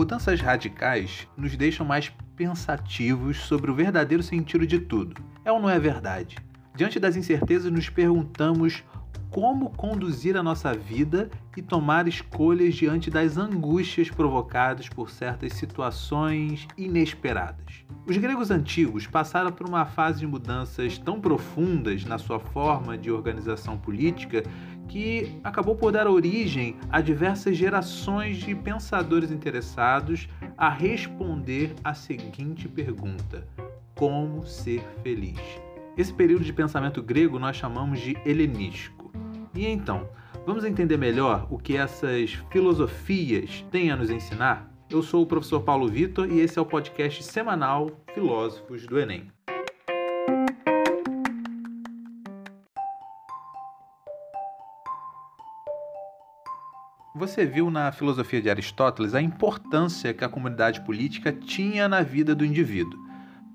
Mudanças radicais nos deixam mais pensativos sobre o verdadeiro sentido de tudo. É ou não é verdade? Diante das incertezas, nos perguntamos como conduzir a nossa vida e tomar escolhas diante das angústias provocadas por certas situações inesperadas. Os gregos antigos passaram por uma fase de mudanças tão profundas na sua forma de organização política que acabou por dar origem a diversas gerações de pensadores interessados a responder a seguinte pergunta: como ser feliz? Esse período de pensamento grego nós chamamos de helenístico. E então, vamos entender melhor o que essas filosofias têm a nos ensinar? Eu sou o professor Paulo Vitor e esse é o podcast semanal Filósofos do Enem. Você viu na filosofia de Aristóteles a importância que a comunidade política tinha na vida do indivíduo.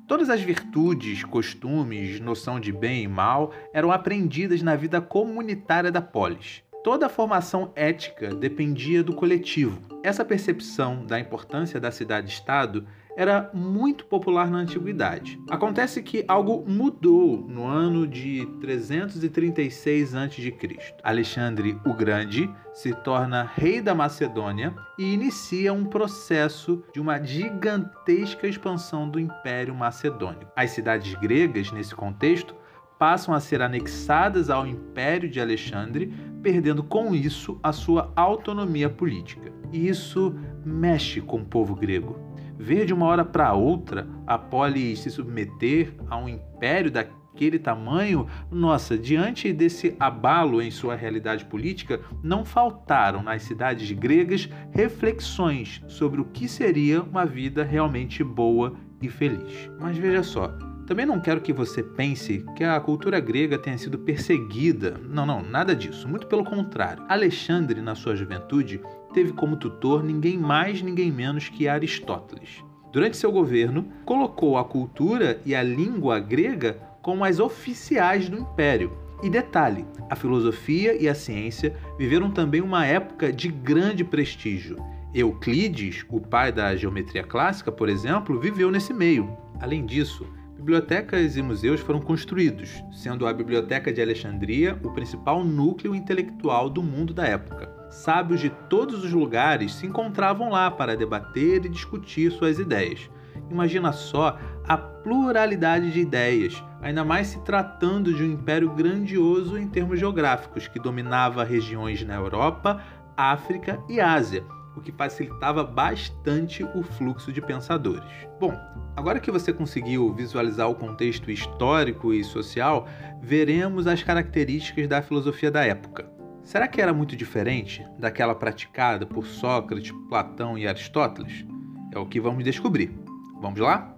Todas as virtudes, costumes, noção de bem e mal eram aprendidas na vida comunitária da polis. Toda a formação ética dependia do coletivo. Essa percepção da importância da cidade-estado era muito popular na antiguidade. Acontece que algo mudou no ano de 336 a.C. Alexandre o Grande se torna rei da Macedônia e inicia um processo de uma gigantesca expansão do Império Macedônico. As cidades gregas, nesse contexto, passam a ser anexadas ao Império de Alexandre, perdendo com isso a sua autonomia política. E isso mexe com o povo grego ver de uma hora para outra a polis se submeter a um império daquele tamanho, nossa, diante desse abalo em sua realidade política, não faltaram nas cidades gregas reflexões sobre o que seria uma vida realmente boa e feliz. Mas veja só, também não quero que você pense que a cultura grega tenha sido perseguida. Não, não, nada disso. Muito pelo contrário. Alexandre, na sua juventude, teve como tutor ninguém mais, ninguém menos que Aristóteles. Durante seu governo, colocou a cultura e a língua grega como as oficiais do império. E detalhe: a filosofia e a ciência viveram também uma época de grande prestígio. Euclides, o pai da geometria clássica, por exemplo, viveu nesse meio. Além disso, Bibliotecas e museus foram construídos, sendo a Biblioteca de Alexandria o principal núcleo intelectual do mundo da época. Sábios de todos os lugares se encontravam lá para debater e discutir suas ideias. Imagina só a pluralidade de ideias, ainda mais se tratando de um império grandioso em termos geográficos, que dominava regiões na Europa, África e Ásia, o que facilitava bastante o fluxo de pensadores. Bom, agora que você conseguiu visualizar o contexto histórico e social, veremos as características da filosofia da época. Será que era muito diferente daquela praticada por Sócrates, Platão e Aristóteles? É o que vamos descobrir. Vamos lá?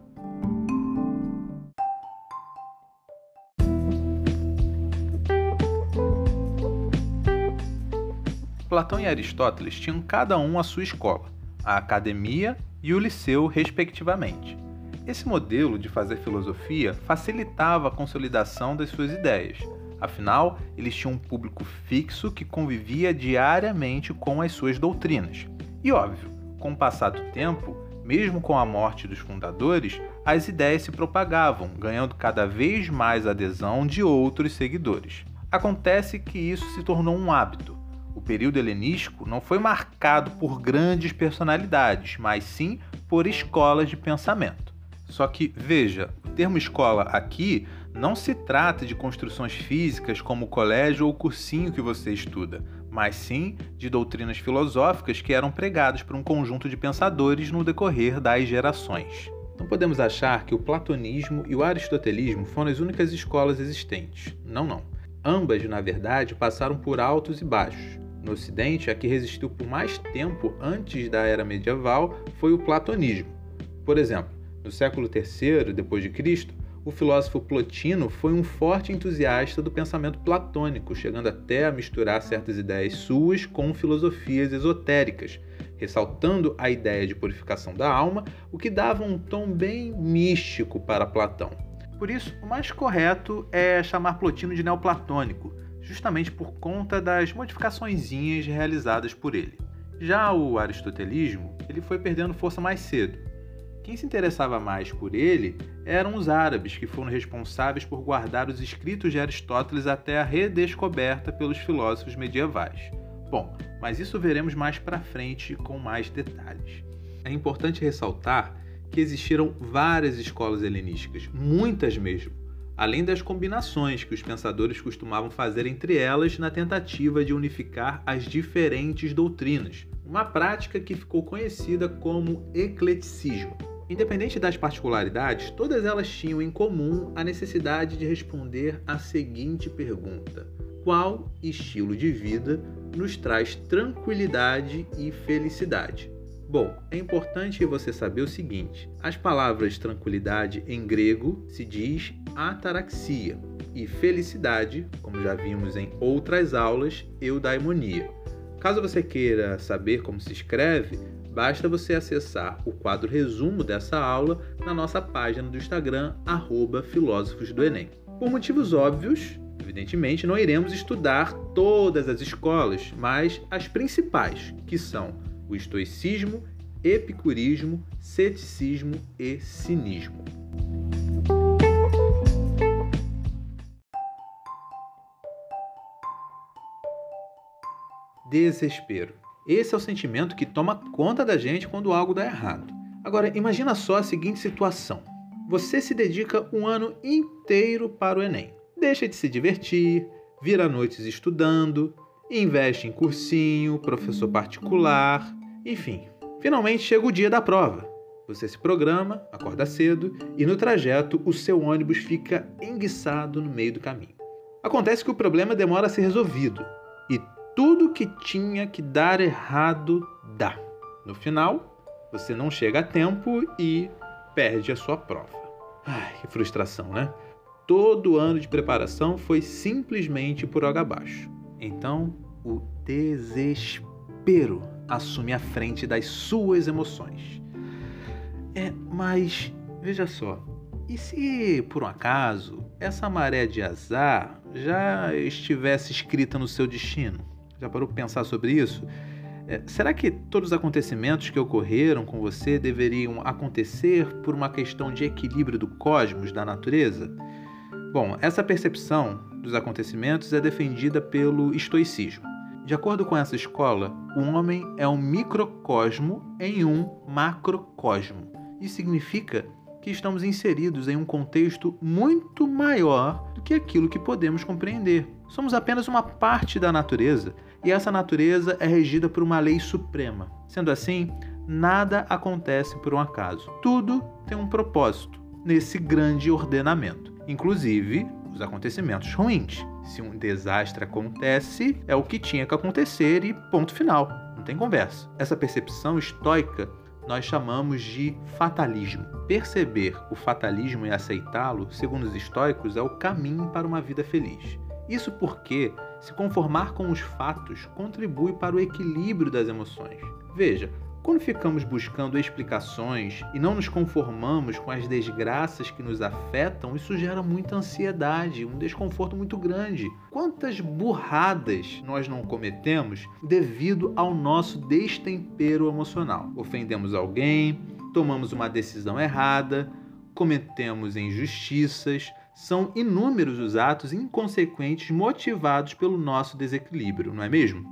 Platão e Aristóteles tinham cada um a sua escola, a academia e o liceu, respectivamente. Esse modelo de fazer filosofia facilitava a consolidação das suas ideias. Afinal, eles tinham um público fixo que convivia diariamente com as suas doutrinas. E óbvio, com o passar do tempo, mesmo com a morte dos fundadores, as ideias se propagavam, ganhando cada vez mais adesão de outros seguidores. Acontece que isso se tornou um hábito o período helenístico não foi marcado por grandes personalidades, mas sim por escolas de pensamento. Só que, veja, o termo escola aqui não se trata de construções físicas como o colégio ou o cursinho que você estuda, mas sim de doutrinas filosóficas que eram pregadas por um conjunto de pensadores no decorrer das gerações. Não podemos achar que o platonismo e o aristotelismo foram as únicas escolas existentes. Não, não. Ambas, na verdade, passaram por altos e baixos. No Ocidente, a que resistiu por mais tempo antes da era medieval foi o platonismo. Por exemplo, no século III d.C., o filósofo Plotino foi um forte entusiasta do pensamento platônico, chegando até a misturar certas ideias suas com filosofias esotéricas, ressaltando a ideia de purificação da alma, o que dava um tom bem místico para Platão. Por isso, o mais correto é chamar Plotino de neoplatônico, justamente por conta das modificações realizadas por ele. Já o aristotelismo, ele foi perdendo força mais cedo. Quem se interessava mais por ele eram os árabes, que foram responsáveis por guardar os escritos de Aristóteles até a redescoberta pelos filósofos medievais. Bom, mas isso veremos mais para frente com mais detalhes. É importante ressaltar que existiram várias escolas helenísticas, muitas mesmo, além das combinações que os pensadores costumavam fazer entre elas na tentativa de unificar as diferentes doutrinas, uma prática que ficou conhecida como ecleticismo. Independente das particularidades, todas elas tinham em comum a necessidade de responder à seguinte pergunta: qual estilo de vida nos traz tranquilidade e felicidade? Bom, é importante você saber o seguinte: as palavras tranquilidade em grego se diz ataraxia e felicidade, como já vimos em outras aulas, eudaimonia. Caso você queira saber como se escreve, basta você acessar o quadro resumo dessa aula na nossa página do Instagram, arroba filósofos do Enem. Por motivos óbvios, evidentemente, não iremos estudar todas as escolas, mas as principais, que são o estoicismo, epicurismo, ceticismo e cinismo. Desespero. Esse é o sentimento que toma conta da gente quando algo dá errado. Agora, imagina só a seguinte situação: você se dedica um ano inteiro para o Enem, deixa de se divertir, vira noites estudando, investe em cursinho, professor particular, enfim. Finalmente chega o dia da prova. Você se programa, acorda cedo e no trajeto o seu ônibus fica enguiçado no meio do caminho. Acontece que o problema demora a ser resolvido e tudo que tinha que dar errado dá. No final, você não chega a tempo e perde a sua prova. Ai, que frustração, né? Todo ano de preparação foi simplesmente por água abaixo. Então, o desespero assume a frente das suas emoções. É, mas veja só, e se por um acaso essa maré de azar já estivesse escrita no seu destino? Já parou para pensar sobre isso? É, será que todos os acontecimentos que ocorreram com você deveriam acontecer por uma questão de equilíbrio do cosmos, da natureza? Bom, essa percepção dos acontecimentos é defendida pelo estoicismo. De acordo com essa escola, o homem é um microcosmo em um macrocosmo. Isso significa que estamos inseridos em um contexto muito maior do que aquilo que podemos compreender. Somos apenas uma parte da natureza e essa natureza é regida por uma lei suprema. Sendo assim, nada acontece por um acaso. Tudo tem um propósito nesse grande ordenamento, inclusive os acontecimentos ruins. Se um desastre acontece, é o que tinha que acontecer e ponto final. Não tem conversa. Essa percepção estoica nós chamamos de fatalismo. Perceber o fatalismo e aceitá-lo, segundo os estoicos, é o caminho para uma vida feliz. Isso porque se conformar com os fatos contribui para o equilíbrio das emoções. Veja, quando ficamos buscando explicações e não nos conformamos com as desgraças que nos afetam, isso gera muita ansiedade, um desconforto muito grande. Quantas burradas nós não cometemos devido ao nosso destempero emocional? Ofendemos alguém, tomamos uma decisão errada, cometemos injustiças, são inúmeros os atos inconsequentes motivados pelo nosso desequilíbrio, não é mesmo?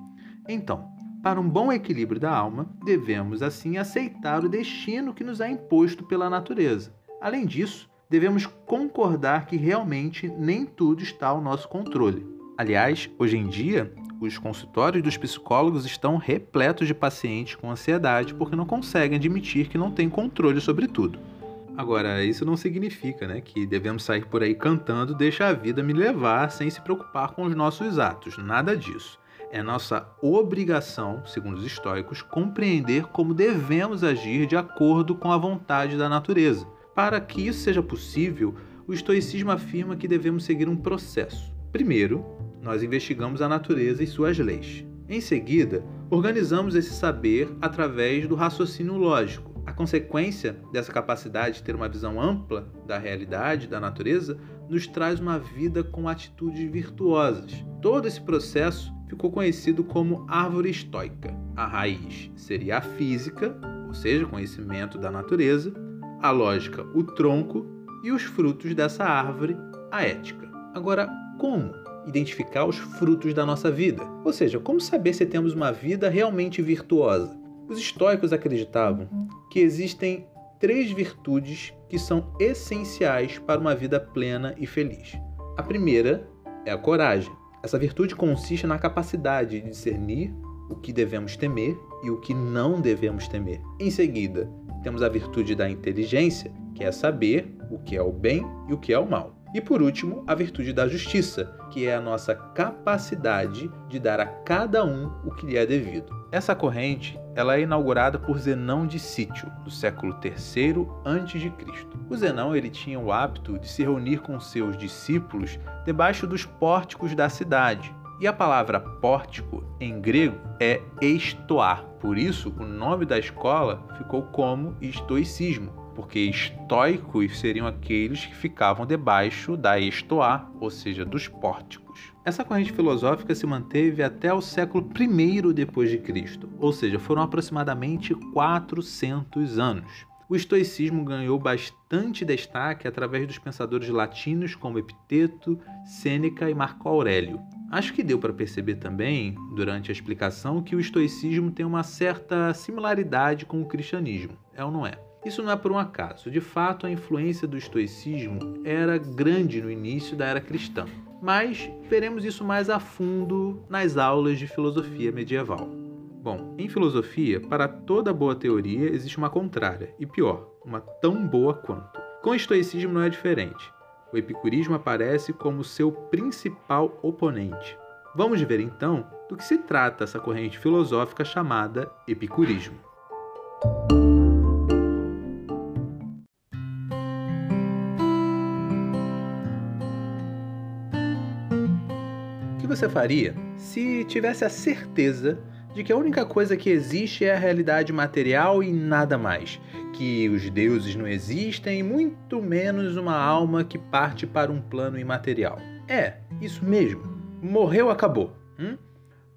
Então, para um bom equilíbrio da alma, devemos assim aceitar o destino que nos é imposto pela natureza. Além disso, devemos concordar que realmente nem tudo está ao nosso controle. Aliás, hoje em dia, os consultórios dos psicólogos estão repletos de pacientes com ansiedade porque não conseguem admitir que não têm controle sobre tudo. Agora, isso não significa né, que devemos sair por aí cantando Deixa a vida me levar sem se preocupar com os nossos atos. Nada disso. É nossa obrigação, segundo os estoicos, compreender como devemos agir de acordo com a vontade da natureza. Para que isso seja possível, o estoicismo afirma que devemos seguir um processo. Primeiro, nós investigamos a natureza e suas leis. Em seguida, organizamos esse saber através do raciocínio lógico. A consequência dessa capacidade de ter uma visão ampla da realidade, da natureza, nos traz uma vida com atitudes virtuosas. Todo esse processo ficou conhecido como árvore estoica. A raiz seria a física, ou seja, conhecimento da natureza, a lógica, o tronco, e os frutos dessa árvore, a ética. Agora, como identificar os frutos da nossa vida? Ou seja, como saber se temos uma vida realmente virtuosa? Os estoicos acreditavam que existem três virtudes que são essenciais para uma vida plena e feliz. A primeira é a coragem. Essa virtude consiste na capacidade de discernir o que devemos temer e o que não devemos temer. Em seguida, temos a virtude da inteligência, que é saber o que é o bem e o que é o mal. E por último, a virtude da justiça, que é a nossa capacidade de dar a cada um o que lhe é devido. Essa corrente ela é inaugurada por Zenão de Sítio, do século III a.C. O Zenão ele tinha o hábito de se reunir com seus discípulos debaixo dos pórticos da cidade. E a palavra pórtico em grego é estoar. Por isso, o nome da escola ficou como estoicismo, porque estoicos seriam aqueles que ficavam debaixo da estoá, ou seja, dos pórticos. Essa corrente filosófica se manteve até o século I depois de Cristo, ou seja, foram aproximadamente 400 anos. O estoicismo ganhou bastante destaque através dos pensadores latinos como Epiteto, Sêneca e Marco Aurélio. Acho que deu para perceber também, durante a explicação, que o estoicismo tem uma certa similaridade com o cristianismo, é ou não é? Isso não é por um acaso. De fato, a influência do estoicismo era grande no início da era cristã. Mas veremos isso mais a fundo nas aulas de filosofia medieval. Bom, em filosofia, para toda boa teoria existe uma contrária, e pior, uma tão boa quanto. Com o estoicismo não é diferente. O epicurismo aparece como seu principal oponente. Vamos ver então do que se trata essa corrente filosófica chamada epicurismo. Você faria se tivesse a certeza de que a única coisa que existe é a realidade material e nada mais? Que os deuses não existem, muito menos uma alma que parte para um plano imaterial. É, isso mesmo. Morreu, acabou. Hum?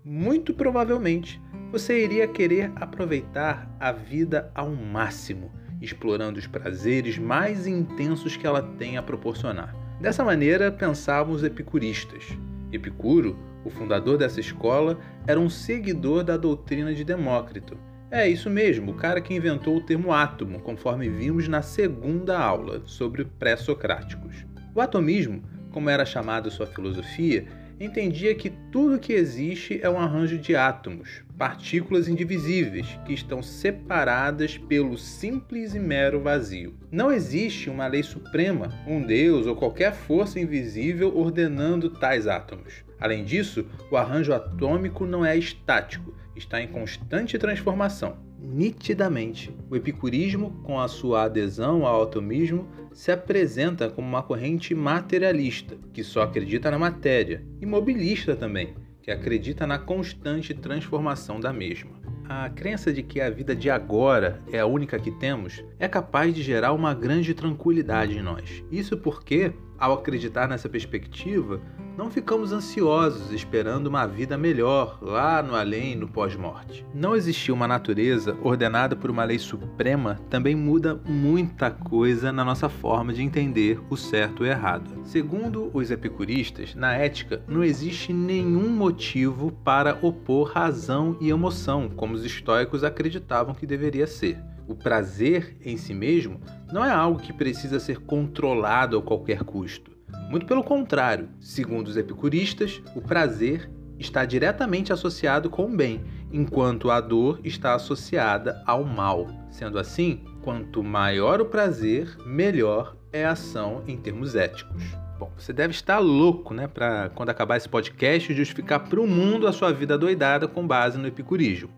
Muito provavelmente você iria querer aproveitar a vida ao máximo, explorando os prazeres mais intensos que ela tem a proporcionar. Dessa maneira pensavam os epicuristas. Epicuro, o fundador dessa escola, era um seguidor da doutrina de Demócrito. É isso mesmo, o cara que inventou o termo átomo, conforme vimos na segunda aula sobre pré-socráticos. O atomismo, como era chamado sua filosofia, entendia que tudo que existe é um arranjo de átomos, partículas indivisíveis, que estão separadas pelo simples e mero vazio. Não existe uma lei suprema, um Deus ou qualquer força invisível ordenando tais átomos. Além disso, o arranjo atômico não é estático, está em constante transformação. Nitidamente, o epicurismo, com a sua adesão ao atomismo, se apresenta como uma corrente materialista, que só acredita na matéria, e mobilista também, que acredita na constante transformação da mesma. A crença de que a vida de agora é a única que temos é capaz de gerar uma grande tranquilidade em nós. Isso porque, ao acreditar nessa perspectiva, não ficamos ansiosos esperando uma vida melhor lá no além, no pós-morte. Não existir uma natureza ordenada por uma lei suprema também muda muita coisa na nossa forma de entender o certo e o errado. Segundo os epicuristas, na ética não existe nenhum motivo para opor razão e emoção, como os estoicos acreditavam que deveria ser. O prazer em si mesmo não é algo que precisa ser controlado a qualquer custo. Muito pelo contrário, segundo os epicuristas, o prazer está diretamente associado com o bem, enquanto a dor está associada ao mal. Sendo assim, quanto maior o prazer, melhor é a ação em termos éticos. Bom, você deve estar louco, né, para quando acabar esse podcast justificar para o mundo a sua vida doidada com base no epicurismo.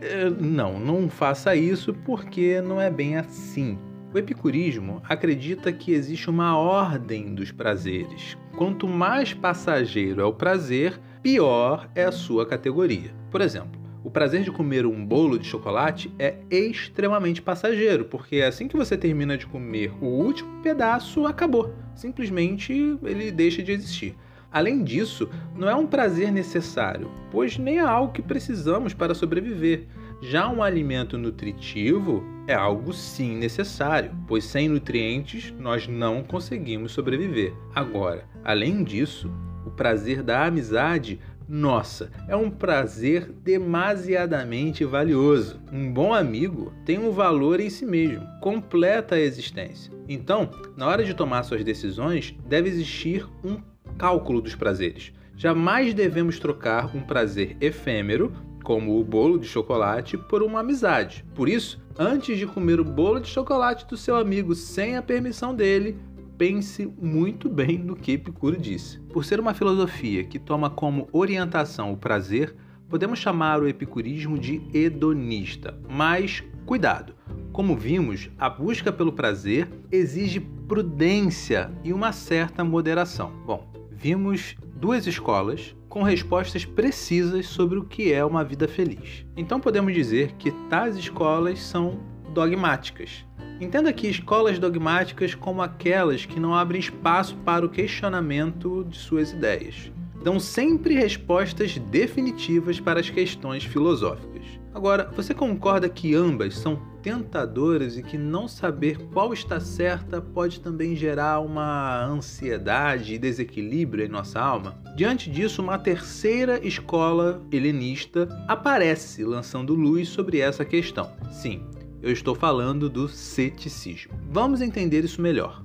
É, não, não faça isso porque não é bem assim. O epicurismo acredita que existe uma ordem dos prazeres. Quanto mais passageiro é o prazer, pior é a sua categoria. Por exemplo, o prazer de comer um bolo de chocolate é extremamente passageiro, porque assim que você termina de comer o último pedaço, acabou. Simplesmente ele deixa de existir. Além disso, não é um prazer necessário, pois nem é algo que precisamos para sobreviver. Já um alimento nutritivo é algo sim necessário, pois sem nutrientes nós não conseguimos sobreviver. Agora, além disso, o prazer da amizade nossa, é um prazer demasiadamente valioso. Um bom amigo tem um valor em si mesmo, completa a existência. Então, na hora de tomar suas decisões, deve existir um cálculo dos prazeres. Jamais devemos trocar um prazer efêmero, como o bolo de chocolate, por uma amizade. Por isso, antes de comer o bolo de chocolate do seu amigo sem a permissão dele, pense muito bem no que Epicuro disse. Por ser uma filosofia que toma como orientação o prazer, podemos chamar o epicurismo de hedonista. Mas cuidado! Como vimos, a busca pelo prazer exige prudência e uma certa moderação. Bom, vimos duas escolas com respostas precisas sobre o que é uma vida feliz. Então podemos dizer que tais escolas são dogmáticas, Entenda aqui escolas dogmáticas como aquelas que não abrem espaço para o questionamento de suas ideias. Dão sempre respostas definitivas para as questões filosóficas. Agora, você concorda que ambas são tentadoras e que não saber qual está certa pode também gerar uma ansiedade e desequilíbrio em nossa alma? Diante disso, uma terceira escola helenista aparece lançando luz sobre essa questão. Sim, eu estou falando do ceticismo. Vamos entender isso melhor.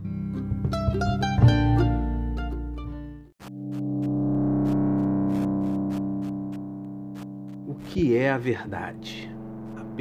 O que é a verdade?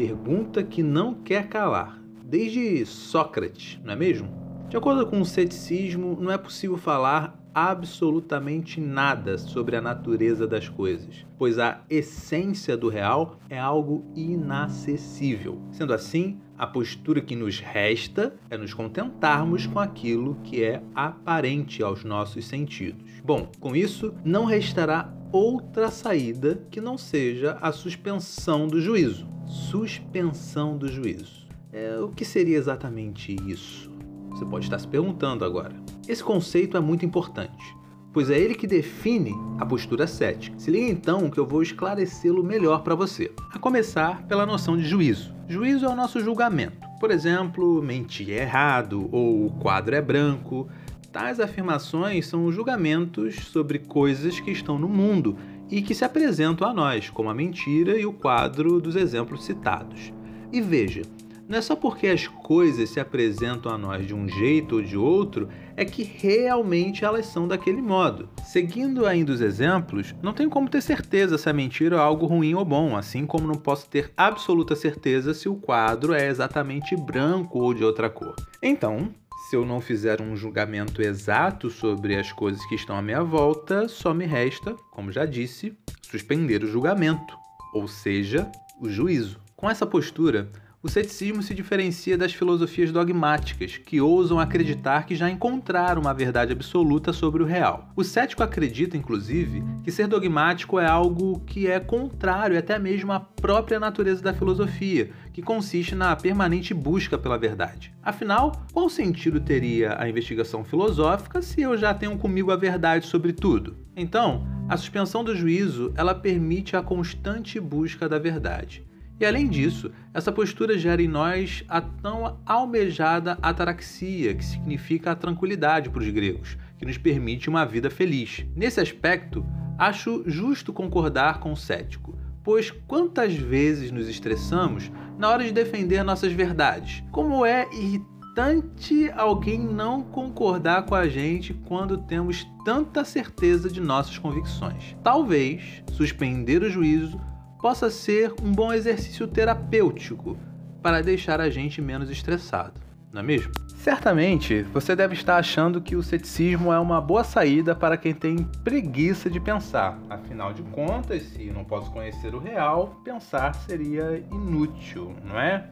Pergunta que não quer calar, desde Sócrates, não é mesmo? De acordo com o ceticismo, não é possível falar absolutamente nada sobre a natureza das coisas, pois a essência do real é algo inacessível. Sendo assim, a postura que nos resta é nos contentarmos com aquilo que é aparente aos nossos sentidos. Bom, com isso, não restará outra saída que não seja a suspensão do juízo. Suspensão do juízo. É, o que seria exatamente isso? Você pode estar se perguntando agora. Esse conceito é muito importante, pois é ele que define a postura cética. Se liga então que eu vou esclarecê-lo melhor para você. A começar pela noção de juízo. Juízo é o nosso julgamento. Por exemplo, mentir é errado ou o quadro é branco. Tais afirmações são julgamentos sobre coisas que estão no mundo e que se apresentam a nós, como a mentira e o quadro dos exemplos citados. E veja, não é só porque as coisas se apresentam a nós de um jeito ou de outro é que realmente elas são daquele modo. Seguindo ainda os exemplos, não tenho como ter certeza se a mentira é algo ruim ou bom, assim como não posso ter absoluta certeza se o quadro é exatamente branco ou de outra cor. Então, se eu não fizer um julgamento exato sobre as coisas que estão à minha volta, só me resta, como já disse, suspender o julgamento, ou seja, o juízo. Com essa postura, o ceticismo se diferencia das filosofias dogmáticas, que ousam acreditar que já encontraram uma verdade absoluta sobre o real. O cético acredita, inclusive, que ser dogmático é algo que é contrário até mesmo à própria natureza da filosofia, que consiste na permanente busca pela verdade. Afinal, qual sentido teria a investigação filosófica se eu já tenho comigo a verdade sobre tudo? Então, a suspensão do juízo, ela permite a constante busca da verdade. E além disso, essa postura gera em nós a tão almejada ataraxia, que significa a tranquilidade para os gregos, que nos permite uma vida feliz. Nesse aspecto, acho justo concordar com o cético, pois quantas vezes nos estressamos na hora de defender nossas verdades? Como é irritante alguém não concordar com a gente quando temos tanta certeza de nossas convicções. Talvez suspender o juízo possa ser um bom exercício terapêutico para deixar a gente menos estressado, não é mesmo? Certamente você deve estar achando que o ceticismo é uma boa saída para quem tem preguiça de pensar. Afinal de contas, se não posso conhecer o real, pensar seria inútil, não é?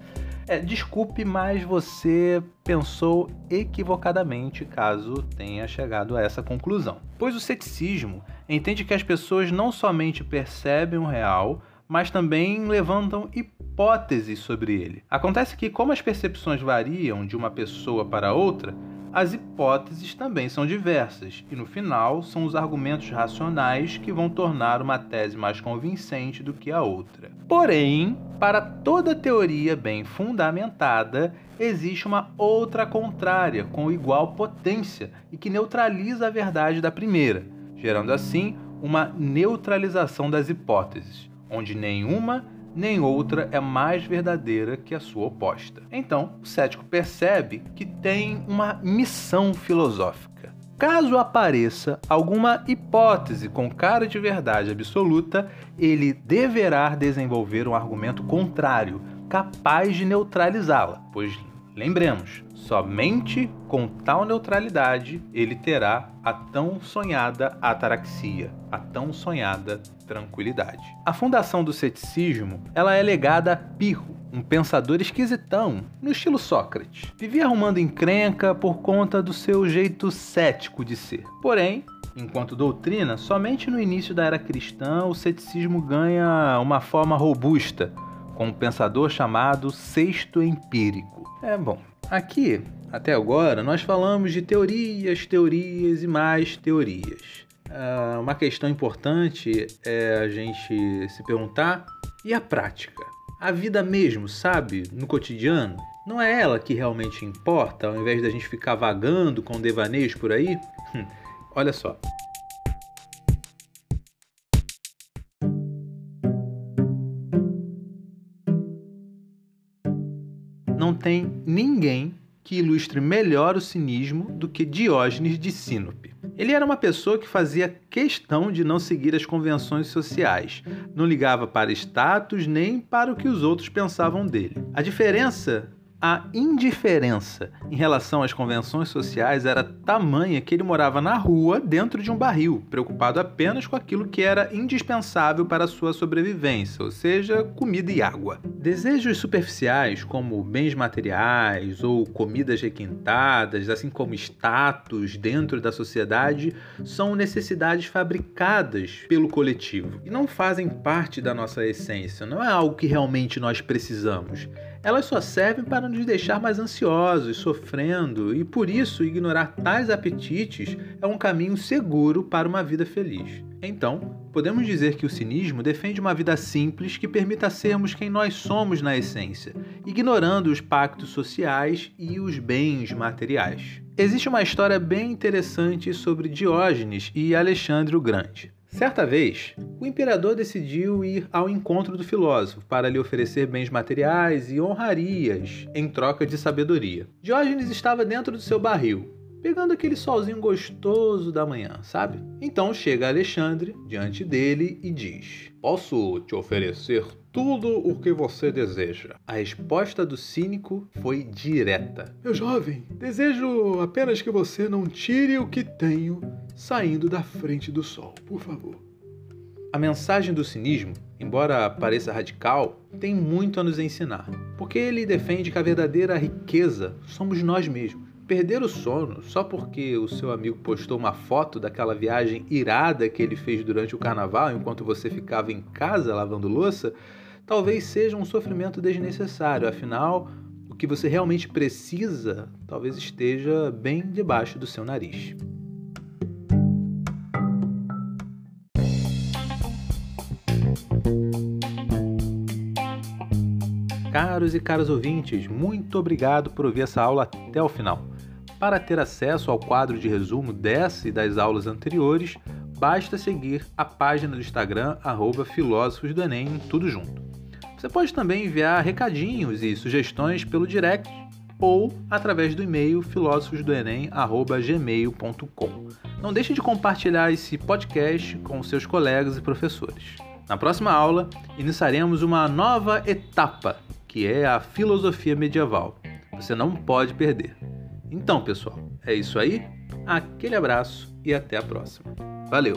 É, desculpe, mas você pensou equivocadamente caso tenha chegado a essa conclusão. Pois o ceticismo entende que as pessoas não somente percebem o real, mas também levantam hipóteses sobre ele. Acontece que, como as percepções variam de uma pessoa para outra, as hipóteses também são diversas, e no final são os argumentos racionais que vão tornar uma tese mais convincente do que a outra. Porém, para toda teoria bem fundamentada, existe uma outra contrária com igual potência e que neutraliza a verdade da primeira, gerando assim uma neutralização das hipóteses, onde nenhuma nem outra é mais verdadeira que a sua oposta. Então, o cético percebe que tem uma missão filosófica. Caso apareça alguma hipótese com cara de verdade absoluta, ele deverá desenvolver um argumento contrário, capaz de neutralizá-la, pois lembremos, somente com tal neutralidade ele terá a tão sonhada ataraxia, a tão sonhada tranquilidade. A fundação do ceticismo, ela é legada a Pirro, um pensador esquisitão, no estilo Sócrates. Vivia arrumando encrenca por conta do seu jeito cético de ser. Porém, enquanto doutrina, somente no início da era cristã o ceticismo ganha uma forma robusta, com um pensador chamado Sexto Empírico. É bom, aqui, até agora, nós falamos de teorias, teorias e mais teorias. Uh, uma questão importante é a gente se perguntar: e a prática? A vida mesmo, sabe, no cotidiano? Não é ela que realmente importa, ao invés da gente ficar vagando com devaneios por aí? Olha só. Não tem ninguém que ilustre melhor o cinismo do que Diógenes de Sinope. Ele era uma pessoa que fazia questão de não seguir as convenções sociais, não ligava para status nem para o que os outros pensavam dele. A diferença a indiferença em relação às convenções sociais era tamanha que ele morava na rua dentro de um barril, preocupado apenas com aquilo que era indispensável para a sua sobrevivência, ou seja, comida e água. Desejos superficiais, como bens materiais ou comidas requintadas, assim como status dentro da sociedade, são necessidades fabricadas pelo coletivo e não fazem parte da nossa essência, não é algo que realmente nós precisamos elas só servem para nos deixar mais ansiosos, sofrendo, e por isso ignorar tais apetites é um caminho seguro para uma vida feliz. Então, podemos dizer que o cinismo defende uma vida simples que permita sermos quem nós somos na essência, ignorando os pactos sociais e os bens materiais. Existe uma história bem interessante sobre Diógenes e Alexandre o Grande. Certa vez, o imperador decidiu ir ao encontro do filósofo para lhe oferecer bens materiais e honrarias em troca de sabedoria. Diógenes estava dentro do seu barril, pegando aquele solzinho gostoso da manhã, sabe? Então chega Alexandre diante dele e diz: Posso te oferecer tudo o que você deseja. A resposta do cínico foi direta: Meu jovem, desejo apenas que você não tire o que tenho saindo da frente do sol, por favor. A mensagem do cinismo, embora pareça radical, tem muito a nos ensinar, porque ele defende que a verdadeira riqueza somos nós mesmos. Perder o sono só porque o seu amigo postou uma foto daquela viagem irada que ele fez durante o carnaval enquanto você ficava em casa lavando louça, talvez seja um sofrimento desnecessário, afinal, o que você realmente precisa talvez esteja bem debaixo do seu nariz. Caros e caras ouvintes, muito obrigado por ouvir essa aula até o final. Para ter acesso ao quadro de resumo dessa e das aulas anteriores, basta seguir a página do Instagram, Filósofos do Enem, tudo junto. Você pode também enviar recadinhos e sugestões pelo direct ou através do e-mail filósofosdoenem.gmail.com. Não deixe de compartilhar esse podcast com seus colegas e professores. Na próxima aula, iniciaremos uma nova etapa, que é a filosofia medieval. Você não pode perder. Então, pessoal, é isso aí. Aquele abraço e até a próxima. Valeu!